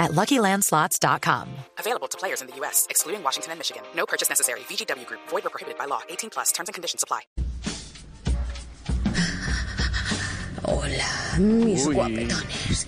at LuckyLandSlots.com. Available to players in the U.S., excluding Washington and Michigan. No purchase necessary. VGW Group. Void or prohibited by law. 18 plus. Terms and conditions apply. Hola, mis Uy. guapetones.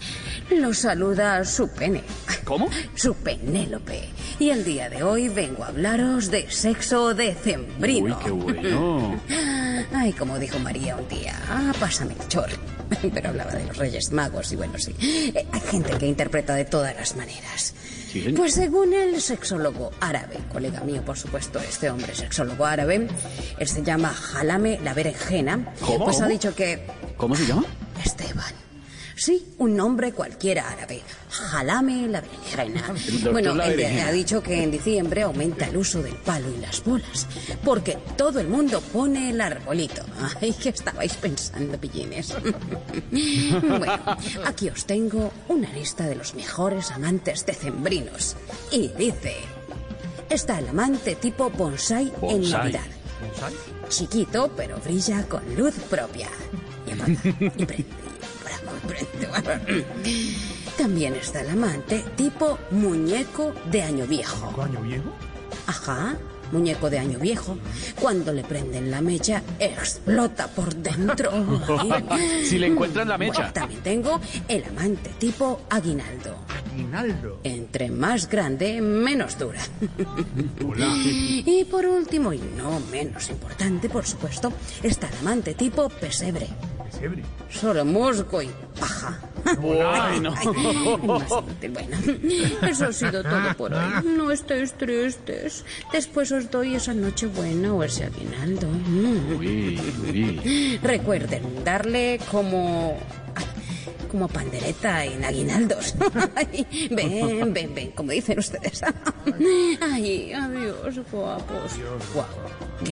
Los saluda su pene. ¿Cómo? Su Penélope. Y el día de hoy vengo a hablaros de sexo decembrino. Uy, qué bueno. Ay, como dijo María un día, ah, pásame el chorro. Pero hablaba de los Reyes Magos y bueno, sí. Eh, Hay gente que interpreta de todas las maneras. Sí. Pues según el sexólogo árabe, colega mío, por supuesto, este hombre sexólogo árabe, él se llama Jalame la berenjena, ¿Cómo? pues ha dicho que ¿Cómo se llama? Esteban. Sí, un nombre cualquiera árabe. Jalame la berenjena. Bueno, él ha dicho que en diciembre aumenta el uso del palo y las bolas. Porque todo el mundo pone el arbolito. Ay, ¿qué estabais pensando, pillines? bueno, aquí os tengo una lista de los mejores amantes decembrinos. Y dice... Está el amante tipo bonsai, en Bonsai. Navidad. Chiquito, pero brilla con luz propia. Y apaga, y prende, También está el amante tipo muñeco de año viejo. ¿Año viejo? Ajá, muñeco de año viejo. Cuando le prenden la mecha, explota por dentro. Si le encuentran la mecha. También tengo el amante tipo aguinaldo. Aguinaldo. Entre más grande, menos dura. Hola. Y por último, y no menos importante, por supuesto, está el amante tipo pesebre. Pesebre. Solo musgo y paja. Bueno, eso ha sido todo por hoy. No estéis tristes. Después os doy esa noche buena o ese aguinaldo. Mm. Uy, uy. Recuerden darle como. Como pandereta en aguinaldos. Ven, ven, ven, como dicen ustedes. Ay, adiós, guapos. Guau.